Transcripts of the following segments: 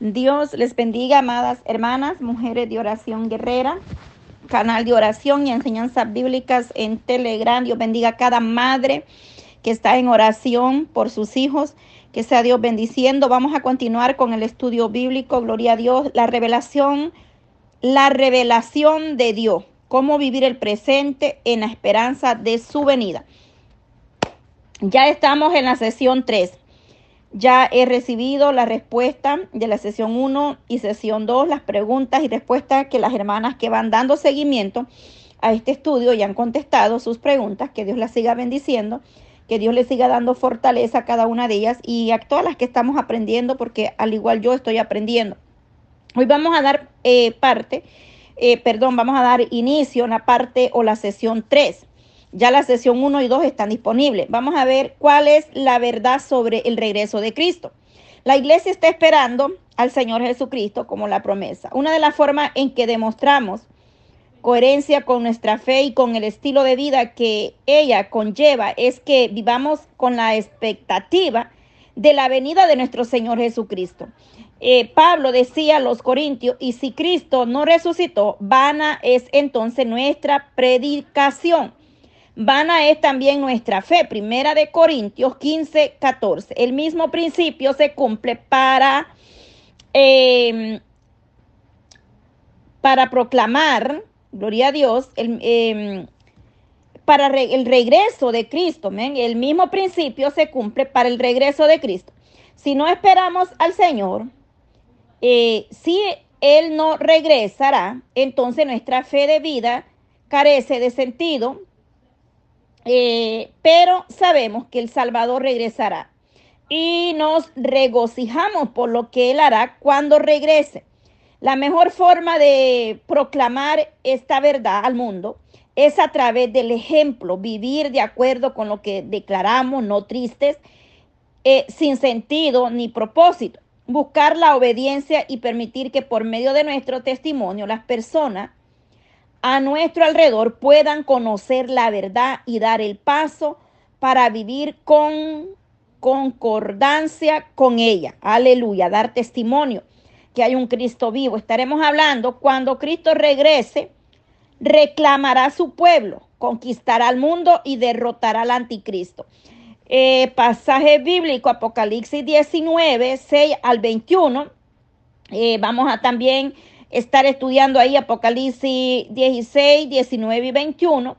Dios les bendiga, amadas hermanas, mujeres de oración guerrera, canal de oración y enseñanzas bíblicas en Telegram. Dios bendiga a cada madre que está en oración por sus hijos. Que sea Dios bendiciendo. Vamos a continuar con el estudio bíblico. Gloria a Dios. La revelación, la revelación de Dios. Cómo vivir el presente en la esperanza de su venida. Ya estamos en la sesión 3. Ya he recibido la respuesta de la sesión 1 y sesión 2, las preguntas y respuestas que las hermanas que van dando seguimiento a este estudio ya han contestado sus preguntas. Que Dios las siga bendiciendo, que Dios les siga dando fortaleza a cada una de ellas y a todas las que estamos aprendiendo, porque al igual yo estoy aprendiendo. Hoy vamos a dar eh, parte, eh, perdón, vamos a dar inicio a la parte o la sesión 3. Ya la sesión 1 y 2 están disponibles. Vamos a ver cuál es la verdad sobre el regreso de Cristo. La iglesia está esperando al Señor Jesucristo como la promesa. Una de las formas en que demostramos coherencia con nuestra fe y con el estilo de vida que ella conlleva es que vivamos con la expectativa de la venida de nuestro Señor Jesucristo. Eh, Pablo decía a los corintios, y si Cristo no resucitó, vana es entonces nuestra predicación Vana es también nuestra fe. Primera de Corintios 15, 14. El mismo principio se cumple para, em, para proclamar, gloria a Dios, el, em, para el regreso de Cristo. El mismo principio se cumple para el regreso de Cristo. Si no esperamos al Señor, eh, si Él no regresará, entonces nuestra fe de vida carece de sentido eh, pero sabemos que el Salvador regresará y nos regocijamos por lo que Él hará cuando regrese. La mejor forma de proclamar esta verdad al mundo es a través del ejemplo, vivir de acuerdo con lo que declaramos, no tristes, eh, sin sentido ni propósito. Buscar la obediencia y permitir que por medio de nuestro testimonio las personas a nuestro alrededor puedan conocer la verdad y dar el paso para vivir con concordancia con ella. Aleluya, dar testimonio que hay un Cristo vivo. Estaremos hablando cuando Cristo regrese, reclamará su pueblo, conquistará al mundo y derrotará al anticristo. Eh, pasaje bíblico, Apocalipsis 19, 6 al 21. Eh, vamos a también estar estudiando ahí Apocalipsis 16, 19 y 21.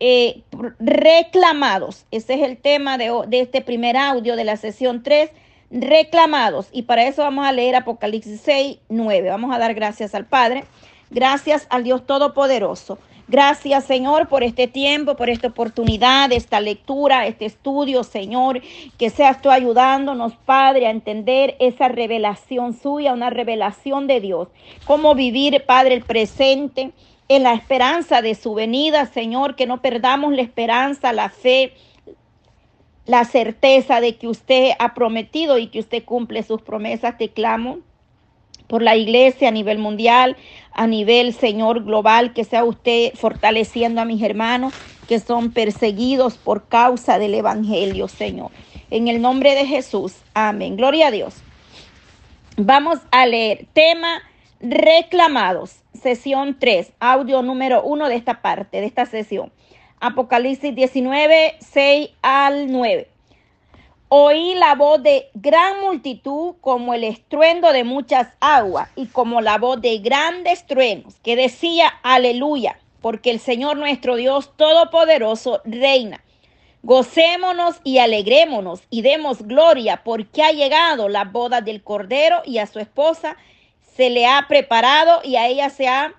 Eh, reclamados, ese es el tema de, de este primer audio de la sesión 3, reclamados. Y para eso vamos a leer Apocalipsis 6, 9. Vamos a dar gracias al Padre, gracias al Dios Todopoderoso Gracias, Señor, por este tiempo, por esta oportunidad, esta lectura, este estudio, Señor. Que seas tú ayudándonos, Padre, a entender esa revelación suya, una revelación de Dios. Cómo vivir, Padre, el presente en la esperanza de su venida, Señor. Que no perdamos la esperanza, la fe, la certeza de que usted ha prometido y que usted cumple sus promesas. Te clamo por la iglesia a nivel mundial, a nivel, Señor, global, que sea usted fortaleciendo a mis hermanos que son perseguidos por causa del Evangelio, Señor. En el nombre de Jesús, amén. Gloria a Dios. Vamos a leer tema reclamados, sesión 3, audio número 1 de esta parte, de esta sesión. Apocalipsis 19, 6 al 9. Oí la voz de gran multitud como el estruendo de muchas aguas y como la voz de grandes truenos que decía aleluya, porque el Señor nuestro Dios Todopoderoso reina. Gocémonos y alegrémonos y demos gloria porque ha llegado la boda del Cordero y a su esposa se le ha preparado y a ella se ha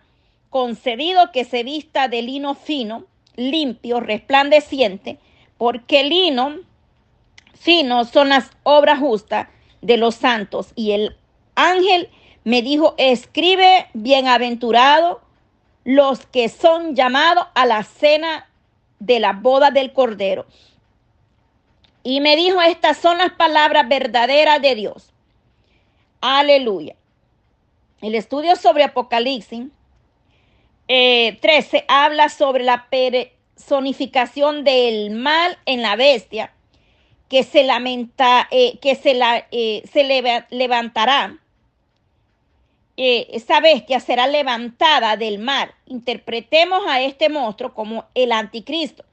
concedido que se vista de lino fino, limpio, resplandeciente, porque lino sino son las obras justas de los santos. Y el ángel me dijo, escribe bienaventurado los que son llamados a la cena de la boda del Cordero. Y me dijo, estas son las palabras verdaderas de Dios. Aleluya. El estudio sobre Apocalipsis 13 eh, habla sobre la personificación del mal en la bestia que se lamenta, eh, que se, la, eh, se levantará eh, esa bestia será levantada del mar. Interpretemos a este monstruo como el anticristo,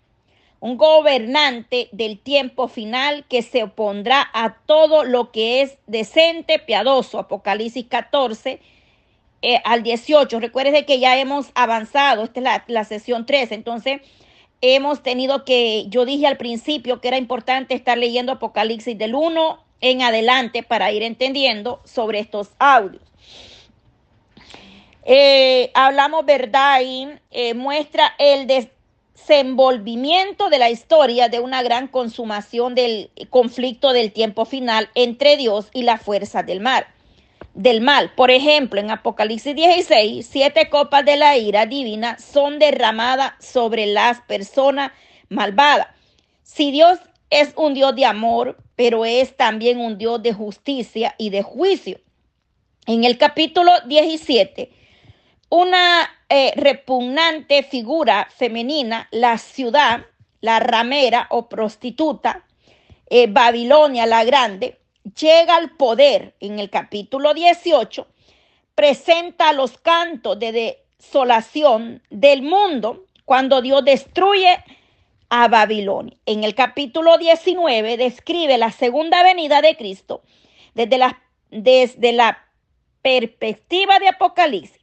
un gobernante del tiempo final que se opondrá a todo lo que es decente, piadoso. Apocalipsis 14 eh, al 18. Recuerde que ya hemos avanzado, esta es la, la sesión 3, entonces hemos tenido que, yo dije al principio que era importante estar leyendo Apocalipsis del 1 en adelante para ir entendiendo sobre estos audios. Eh, hablamos verdad y eh, muestra el desenvolvimiento de la historia de una gran consumación del conflicto del tiempo final entre Dios y la fuerza del mar. Del mal, por ejemplo, en Apocalipsis 16, siete copas de la ira divina son derramadas sobre las personas malvadas. Si Dios es un Dios de amor, pero es también un Dios de justicia y de juicio. En el capítulo 17, una eh, repugnante figura femenina, la ciudad, la ramera o prostituta, eh, Babilonia la Grande, llega al poder en el capítulo 18, presenta los cantos de desolación del mundo cuando Dios destruye a Babilonia. En el capítulo 19 describe la segunda venida de Cristo desde la, desde la perspectiva de Apocalipsis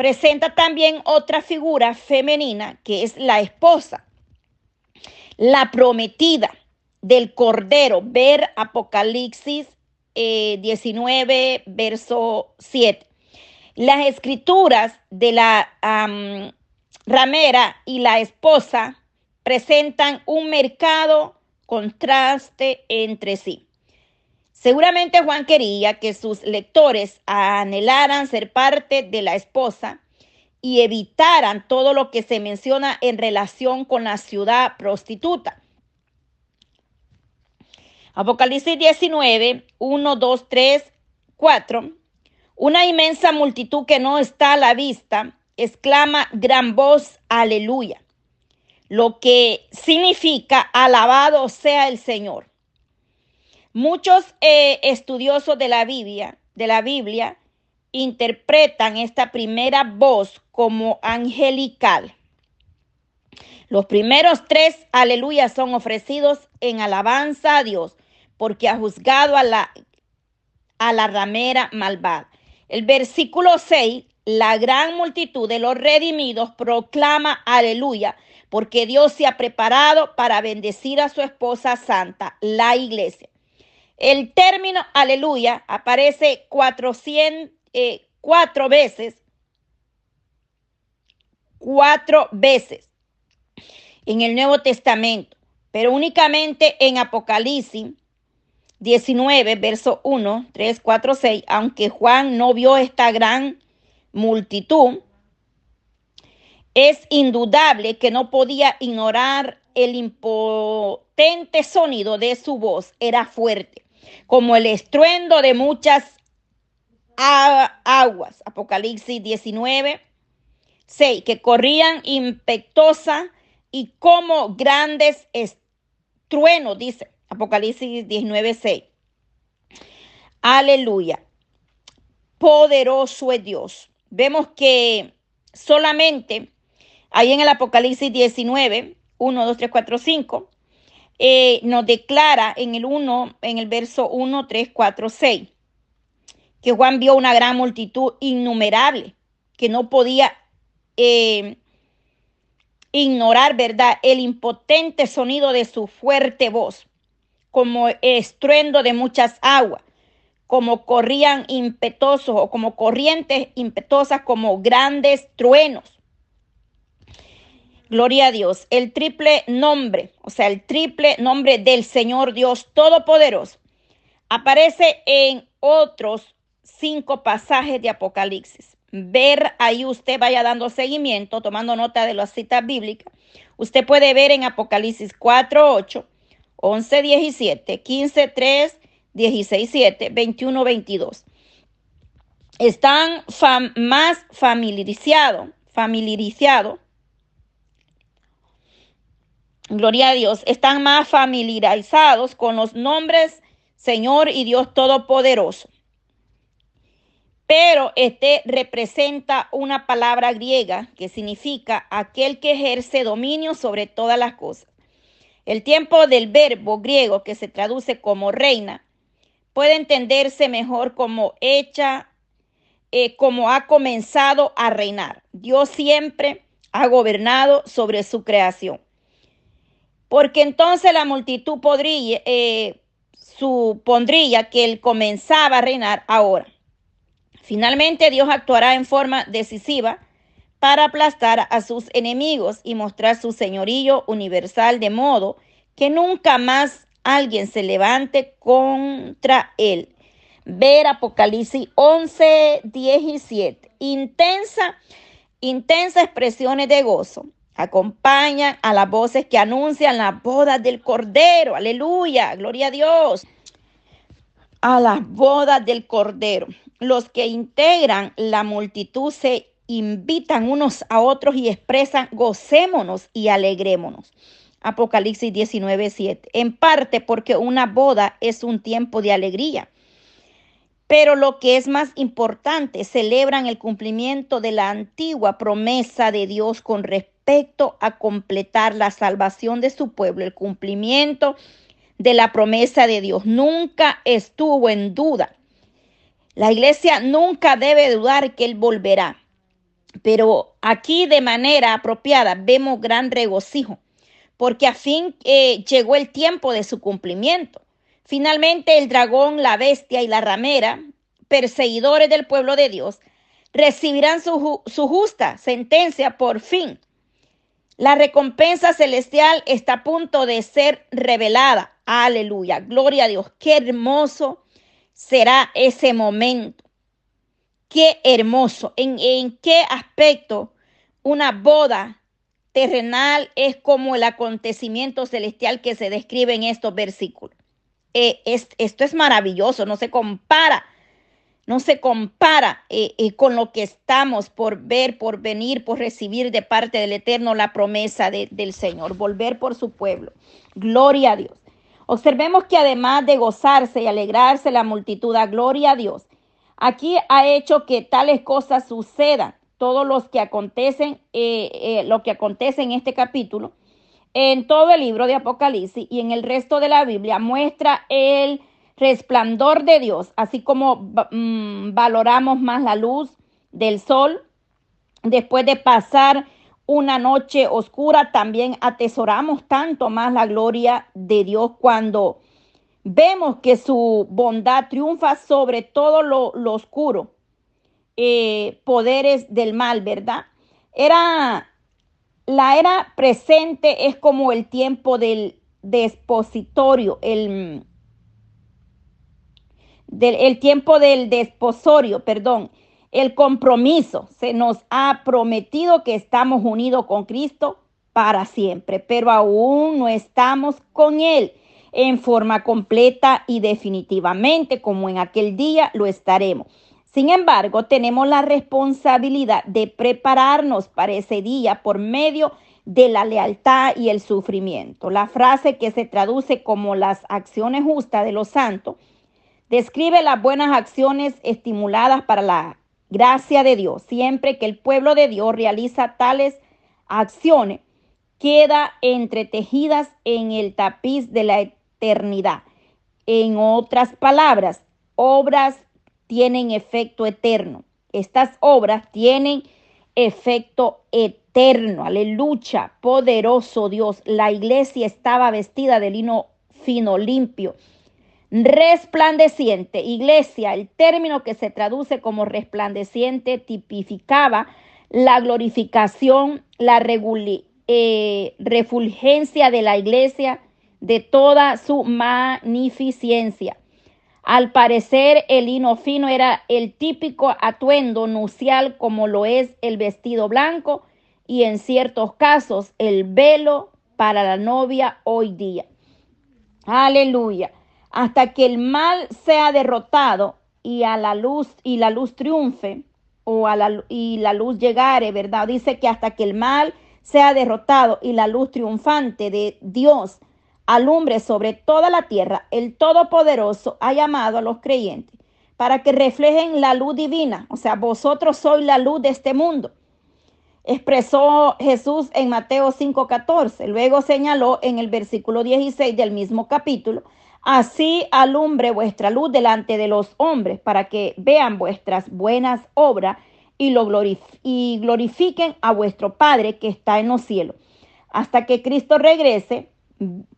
presenta también otra figura femenina que es la esposa, la prometida del Cordero. Ver Apocalipsis 19, eh, verso 7. Las escrituras de la ramera y la esposa presentan un mercado contraste entre sí. Seguramente Juan quería que sus lectores anhelaran ser parte de la esposa y evitaran todo lo que se menciona en relación con la ciudad prostituta. Apocalipsis 19, 1, 2, 3, 4. Una inmensa multitud que no está a la vista exclama gran voz, aleluya, lo que significa alabado sea el Señor. Muchos eh, estudiosos de la Biblia, de la Biblia, interpretan esta primera voz como angelical. Los primeros tres aleluyas son ofrecidos en alabanza a Dios, porque ha juzgado a la, a la ramera malvada. El versículo 6, la gran multitud de los redimidos proclama aleluya, porque Dios se ha preparado para bendecir a su esposa santa, la iglesia. El término aleluya aparece 400, eh, cuatro veces, cuatro veces en el Nuevo Testamento, pero únicamente en Apocalipsis 19, verso 1, 3, 4, 6, aunque Juan no vio esta gran multitud, es indudable que no podía ignorar el impotente sonido de su voz, era fuerte como el estruendo de muchas aguas. Apocalipsis 19, 6, que corrían impetuosa y como grandes truenos, dice Apocalipsis 19, 6. Aleluya. Poderoso es Dios. Vemos que solamente ahí en el Apocalipsis 19, 1, 2, 3, 4, 5, eh, nos declara en el 1, en el verso 1, 3, 4, 6, que Juan vio una gran multitud innumerable que no podía eh, ignorar, ¿verdad? El impotente sonido de su fuerte voz, como estruendo de muchas aguas, como corrían impetuosos o como corrientes impetuosas, como grandes truenos. Gloria a Dios. El triple nombre, o sea, el triple nombre del Señor Dios Todopoderoso, aparece en otros cinco pasajes de Apocalipsis. Ver ahí usted vaya dando seguimiento, tomando nota de las citas bíblicas. Usted puede ver en Apocalipsis 4, 8, 11, 17, 15, 3, 16, 7, 21, 22. Están más familiarizados, familiarizados gloria a Dios, están más familiarizados con los nombres Señor y Dios Todopoderoso. pero este representa una palabra griega que significa aquel que ejerce dominio sobre todas las cosas. El tiempo del verbo griego que se traduce como reina puede entenderse mejor como hecha, eh, como ha comenzado a reinar. Dios siempre ha gobernado sobre su creación. Porque entonces la multitud podría, eh, supondría que él comenzaba a reinar ahora. Finalmente Dios actuará en forma decisiva para aplastar a sus enemigos y mostrar su señorío universal de modo que nunca más alguien se levante contra él. Ver Apocalipsis 11, 17. Intensa, intensa expresiones de gozo. Acompañan a las voces que anuncian la boda del Cordero. Aleluya, gloria a Dios. A las bodas del Cordero los que integran la multitud se invitan unos a otros y expresan gocémonos y alegrémonos. Apocalipsis 19, 7. En parte porque una boda es un tiempo de alegría. Pero lo que es más importante, celebran el cumplimiento de la antigua promesa de Dios con respecto a completar la salvación de su pueblo. El cumplimiento de la promesa de Dios nunca estuvo en duda. La iglesia nunca debe dudar que Él volverá. Pero aquí de manera apropiada vemos gran regocijo, porque a fin eh, llegó el tiempo de su cumplimiento. Finalmente el dragón, la bestia y la ramera, perseguidores del pueblo de Dios, recibirán su, su justa sentencia por fin. La recompensa celestial está a punto de ser revelada. Aleluya. Gloria a Dios. Qué hermoso será ese momento. Qué hermoso. ¿En, en qué aspecto una boda terrenal es como el acontecimiento celestial que se describe en estos versículos? Eh, esto es maravilloso, no se compara, no se compara eh, eh, con lo que estamos por ver, por venir, por recibir de parte del Eterno la promesa del Señor, volver por su pueblo. Gloria a Dios. Observemos que además de gozarse y alegrarse la multitud gloria a Dios. Aquí ha hecho que tales cosas sucedan. Todos los que acontecen, eh, eh, lo que acontece en este capítulo, en todo el libro de Apocalipsis y en el resto de la Biblia, muestra el resplandor de Dios, así como mm, valoramos más la luz del sol después de pasar una noche oscura, también atesoramos tanto más la gloria de Dios cuando vemos que su bondad triunfa sobre todo lo, oscuro, eh, poderes del mal, ¿verdad? Era la era presente es como el tiempo del despositorio, el, del, el tiempo del desposorio, perdón, el compromiso. Se nos ha prometido que estamos unidos con Cristo para siempre, pero aún no estamos con Él en forma completa y definitivamente como en aquel día lo estaremos. Sin embargo, tenemos la responsabilidad de prepararnos para ese día por medio de la lealtad y el sufrimiento. La frase que se traduce como las acciones justas de los santos describe las buenas acciones estimuladas para la gracia de Dios, siempre que el pueblo de Dios realiza tales acciones, queda entretejidas en el tapiz de la En otras palabras, obras tienen efecto eterno. Estas obras tienen efecto eterno. Aleluya, poderoso Dios. La iglesia estaba vestida de lino fino, limpio resplandeciente. Iglesia, el término que se traduce como resplandeciente tipificaba la glorificación, la eh, refulgencia de la iglesia, de toda su magnificencia. Al parecer, el hino fino era el típico atuendo nucial como lo es el vestido blanco y en ciertos casos el velo para la novia hoy día. Aleluya hasta que el mal sea derrotado y a la luz y la luz triunfe o a la, y la luz llegare, ¿verdad? Dice que hasta que el mal sea derrotado y la luz triunfante de Dios alumbre sobre toda la tierra, el Todopoderoso ha llamado a los creyentes para que reflejen la luz divina. O sea, vosotros sois la luz de este mundo. Expresó Jesús en Mateo 5:14. Luego señaló en el versículo 16 del mismo capítulo, así alumbre vuestra luz delante de los hombres, para que vean vuestras buenas obras y, lo y glorifiquen a vuestro Padre que está en los cielos. Hasta que Cristo regrese,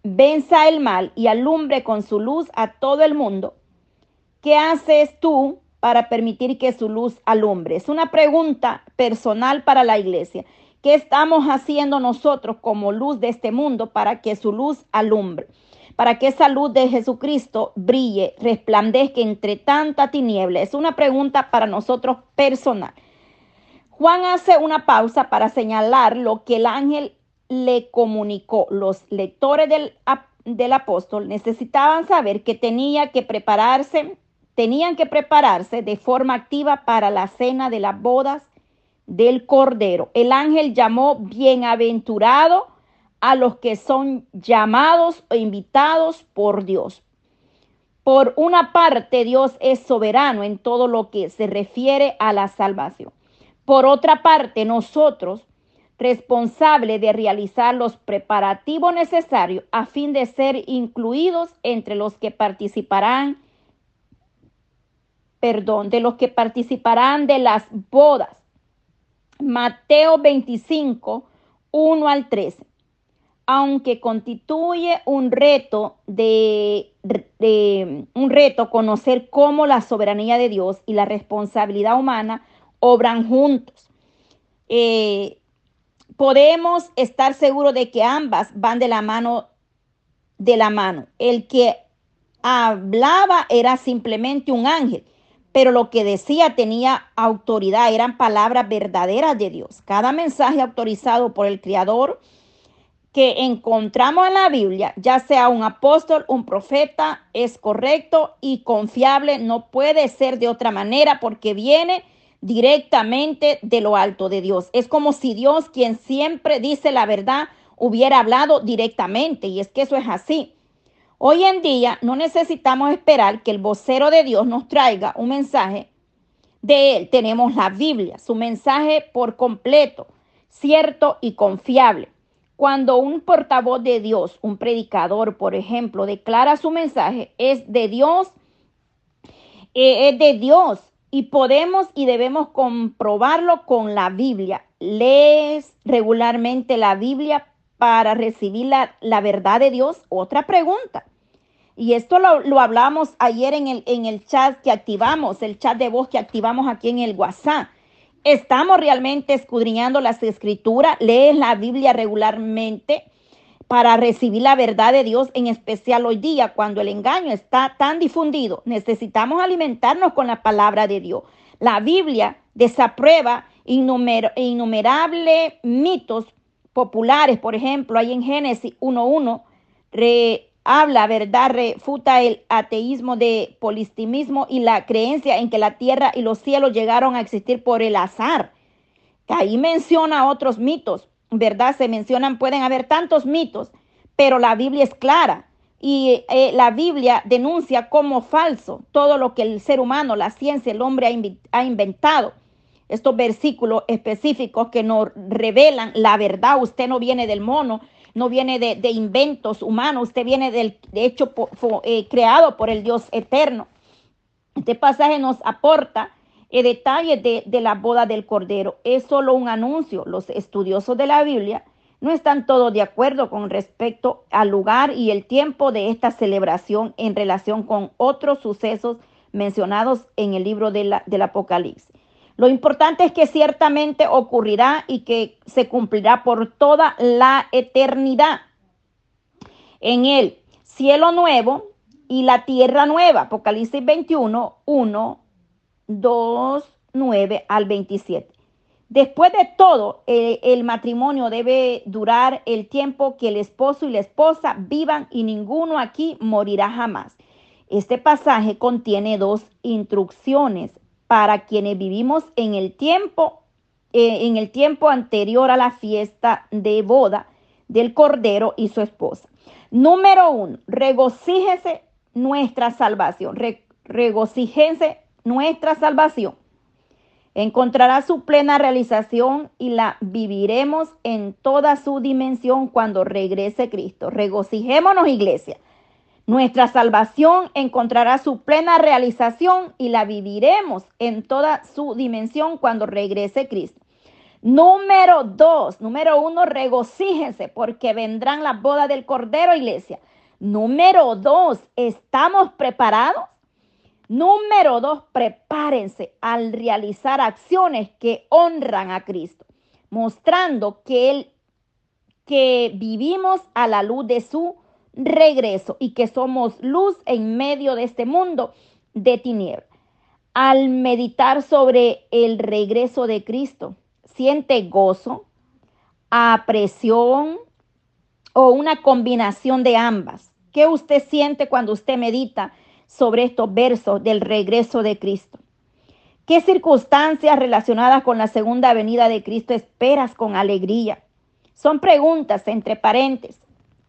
venza el mal y alumbre con su luz a todo el mundo ¿Qué haces tú para permitir que su luz alumbre? Es una pregunta personal para la iglesia. ¿Qué estamos haciendo nosotros como luz de este mundo para que su luz alumbre? Para que esa luz de Jesucristo brille, resplandezca entre tanta tiniebla. Es una pregunta para nosotros personal. Juan hace una pausa para señalar lo que el ángel le comunicó. Los lectores del, del apóstol necesitaban saber que tenía que prepararse tenían que prepararse de forma activa para la cena de las bodas del Cordero. El ángel llamó bienaventurado a los que son llamados o invitados por Dios. Por una parte, Dios es soberano en todo lo que se refiere a la salvación. Por otra parte, nosotros, responsables de realizar los preparativos necesarios a fin de ser incluidos entre los que participarán perdón, de los que participarán de las bodas. Mateo 25, 1 al 13. Aunque constituye un reto de, un reto conocer cómo la soberanía de Dios y la responsabilidad humana obran juntos. Eh, podemos estar seguros de que ambas van de la mano de la mano. El que hablaba era simplemente un ángel pero lo que decía tenía autoridad, eran palabras verdaderas de Dios. Cada mensaje autorizado por el Creador que encontramos en la Biblia, ya sea un apóstol, un profeta, es correcto y confiable, no puede ser de otra manera porque viene directamente de lo alto de Dios. Es como si Dios, quien siempre dice la verdad, hubiera hablado directamente y es que eso es así. Hoy en día no necesitamos esperar que el vocero de Dios nos traiga un mensaje de él. Tenemos la Biblia, su mensaje por completo, cierto y confiable. Cuando un portavoz de Dios, un predicador, por ejemplo, declara su mensaje, es de Dios, eh, es de Dios y podemos y debemos comprobarlo con la Biblia. Lees regularmente la Biblia para recibir la, la verdad de Dios. Otra pregunta. Y esto lo, hablamos ayer en el, en el chat que activamos, el chat de voz que activamos aquí en el WhatsApp. Estamos realmente escudriñando las escrituras, lees la Biblia regularmente para recibir la verdad de Dios, en especial hoy día cuando el engaño está tan difundido. Necesitamos alimentarnos con la palabra de Dios. La Biblia desaprueba innumerables mitos populares, por ejemplo, hay en Génesis 1.1, habla, ¿verdad? Refuta el ateísmo de polistimismo y la creencia en que la tierra y los cielos llegaron a existir por el azar. Ahí menciona otros mitos, ¿verdad? Se mencionan, pueden haber tantos mitos, pero la Biblia es clara y eh, la Biblia denuncia como falso todo lo que el ser humano, la ciencia, el hombre ha, ha inventado. Estos versículos específicos que nos revelan la verdad, usted no viene del mono, no viene de, inventos humanos, usted viene del de hecho eh, creado por el Dios eterno. Este pasaje nos aporta el detalles de, de la boda del Cordero. Es solo un anuncio. Los estudiosos de la Biblia no están todos de acuerdo con respecto al lugar y el tiempo de esta celebración en relación con otros sucesos mencionados en el libro de la, del Apocalipsis. Lo importante es que ciertamente ocurrirá y que se cumplirá por toda la eternidad. En el cielo nuevo y la tierra nueva. Apocalipsis 21, 1, 2, 9 al 27. Después de todo, el, matrimonio debe durar el tiempo que el esposo y la esposa vivan y ninguno aquí morirá jamás. Este pasaje contiene dos instrucciones para quienes vivimos en el tiempo, eh, en el tiempo anterior a la fiesta de boda del Cordero y su esposa. Número uno, regocíjese nuestra salvación. regocíjense nuestra salvación. Encontrará su plena realización y la viviremos en toda su dimensión cuando regrese Cristo. Regocijémonos, iglesia. Nuestra salvación encontrará su plena realización y la viviremos en toda su dimensión cuando regrese Cristo. Número dos, número uno, regocíjense porque vendrán las bodas del Cordero, iglesia. Número dos, ¿estamos preparados? Número dos, prepárense al realizar acciones que honran a Cristo, mostrando que Él, que vivimos a la luz de su regreso y que somos luz en medio de este mundo de tinieblas. Al meditar sobre el regreso de Cristo, siente gozo, apresión o una combinación de ambas. ¿Qué usted siente cuando usted medita sobre estos versos del regreso de Cristo? ¿Qué circunstancias relacionadas con la segunda venida de Cristo esperas con alegría? Son preguntas entre paréntesis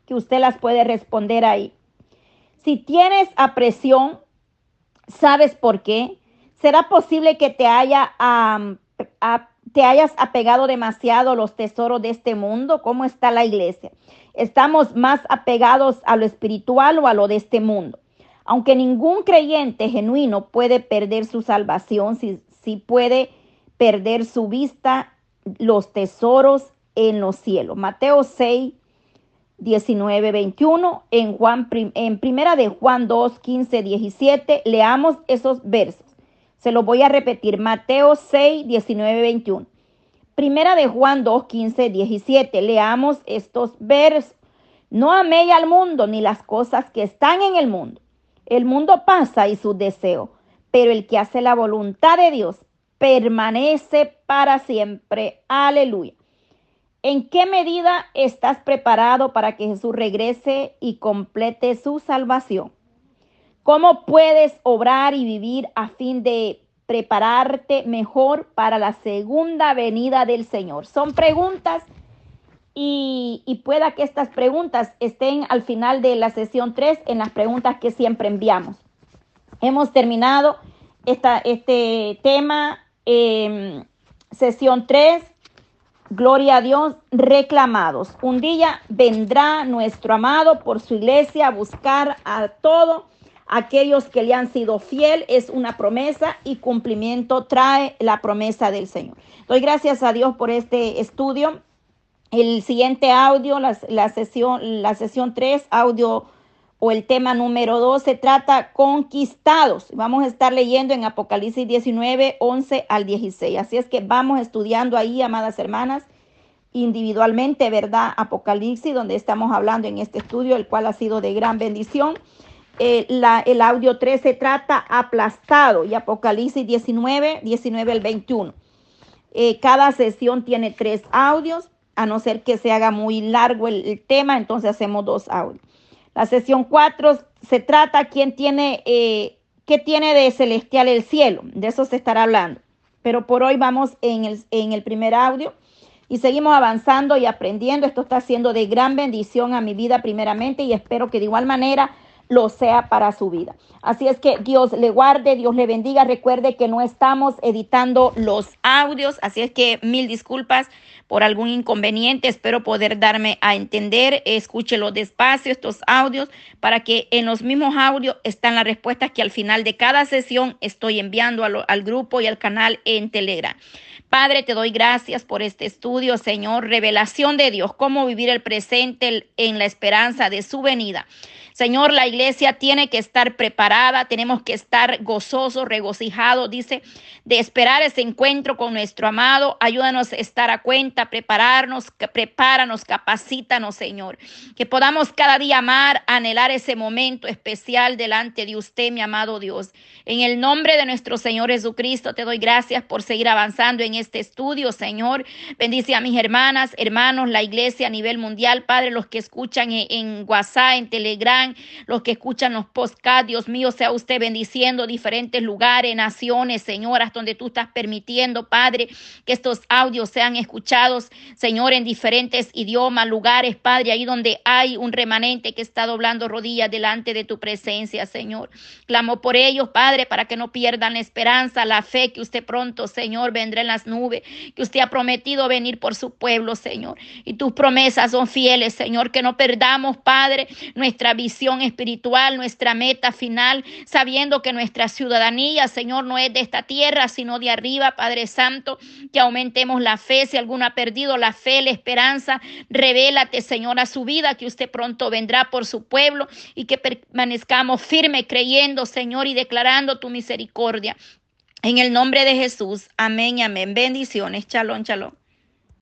que usted las puede responder ahí. Si tienes apresión, ¿sabes por qué? ¿Será posible que te, haya, te hayas apegado demasiado a los tesoros de este mundo? ¿Cómo está la iglesia? ¿Estamos más apegados a lo espiritual o a lo de este mundo? Aunque ningún creyente genuino puede perder su salvación, si, si puede perder su vista, los tesoros en los cielos. Mateo 6, 19, 21, en, Juan, en primera de Juan 2, 15, 17, leamos esos versos. Se los voy a repetir, Mateo 6, 19, 21. Primera de Juan 2, 15, 17, leamos estos versos. No améis al mundo ni las cosas que están en el mundo. El mundo pasa y sus deseos, pero el que hace la voluntad de Dios permanece para siempre. Aleluya. ¿En qué medida estás preparado para que Jesús regrese y complete su salvación? ¿Cómo puedes obrar y vivir a fin de prepararte mejor para la segunda venida del Señor? Son preguntas y, pueda que estas preguntas estén al final de la sesión 3 en las preguntas que siempre enviamos. Hemos terminado esta, este tema, eh, sesión 3 Gloria a Dios, reclamados. Un día vendrá nuestro amado por su iglesia a buscar a todos aquellos que le han sido fiel. Es una promesa y cumplimiento trae la promesa del Señor. Doy gracias a Dios por este estudio. El siguiente audio, la, la sesión, la sesión 3, audio o el tema número 2 se trata conquistados. Vamos a estar leyendo en Apocalipsis 19, 11 al 16. Así es que vamos estudiando ahí, amadas hermanas, individualmente, ¿verdad? Apocalipsis, donde estamos hablando en este estudio, el cual ha sido de gran bendición. Eh, el audio 3 se trata aplastado y Apocalipsis 19, 19 al 21. Eh, cada sesión tiene tres audios, a no ser que se haga muy largo el tema, entonces hacemos dos audios. La sesión 4 se trata quién tiene, eh, qué tiene de celestial el cielo. De eso se estará hablando. Pero por hoy vamos en el, en el primer audio y seguimos avanzando y aprendiendo. Esto está siendo de gran bendición a mi vida primeramente y espero que de igual manera lo sea para su vida. Así es que Dios le guarde, Dios le bendiga. Recuerde que no estamos editando los audios, así es que mil disculpas por algún inconveniente. Espero poder darme a entender. Escúchelo despacio estos audios para que en los mismos audios están las respuestas que al final de cada sesión estoy enviando al grupo y al canal en Telegram. Padre, te doy gracias por este estudio, Señor. Revelación de Dios, cómo vivir el presente en la esperanza de su venida. Señor, la iglesia tiene que estar preparada, tenemos que estar gozosos, regocijados, dice, de esperar ese encuentro con nuestro amado. Ayúdanos a estar a cuenta, prepararnos, prepáranos, capacítanos, Señor. Que podamos cada día amar, anhelar ese momento especial delante de usted, mi amado Dios. En el nombre de nuestro Señor Jesucristo, te doy gracias por seguir avanzando en este estudio, Señor. Bendice a mis hermanas, hermanos, la iglesia a nivel mundial, Padre, los que escuchan en, WhatsApp, en Telegram los que escuchan los podcasts, Dios mío, sea usted bendiciendo diferentes lugares, naciones, señoras, donde tú estás permitiendo, Padre, que estos audios sean escuchados, Señor, en diferentes idiomas, lugares, Padre, ahí donde hay un remanente que está doblando rodillas delante de tu presencia, Señor. Clamo por ellos, Padre, para que no pierdan la esperanza, la fe que usted pronto, Señor, vendrá en las nubes, que usted ha prometido venir por su pueblo, Señor. Y tus promesas son fieles, Señor, que no perdamos, Padre, nuestra visión espiritual, nuestra meta final, sabiendo que nuestra ciudadanía, Señor, no es de esta tierra, sino de arriba, Padre Santo, que aumentemos la fe, si alguno perdido la fe, la esperanza, revélate, Señor, a su vida, que usted pronto vendrá por su pueblo y que permanezcamos firmes creyendo, Señor, y declarando tu misericordia. En el nombre de Jesús, amén y amén. Bendiciones, chalón, chalón.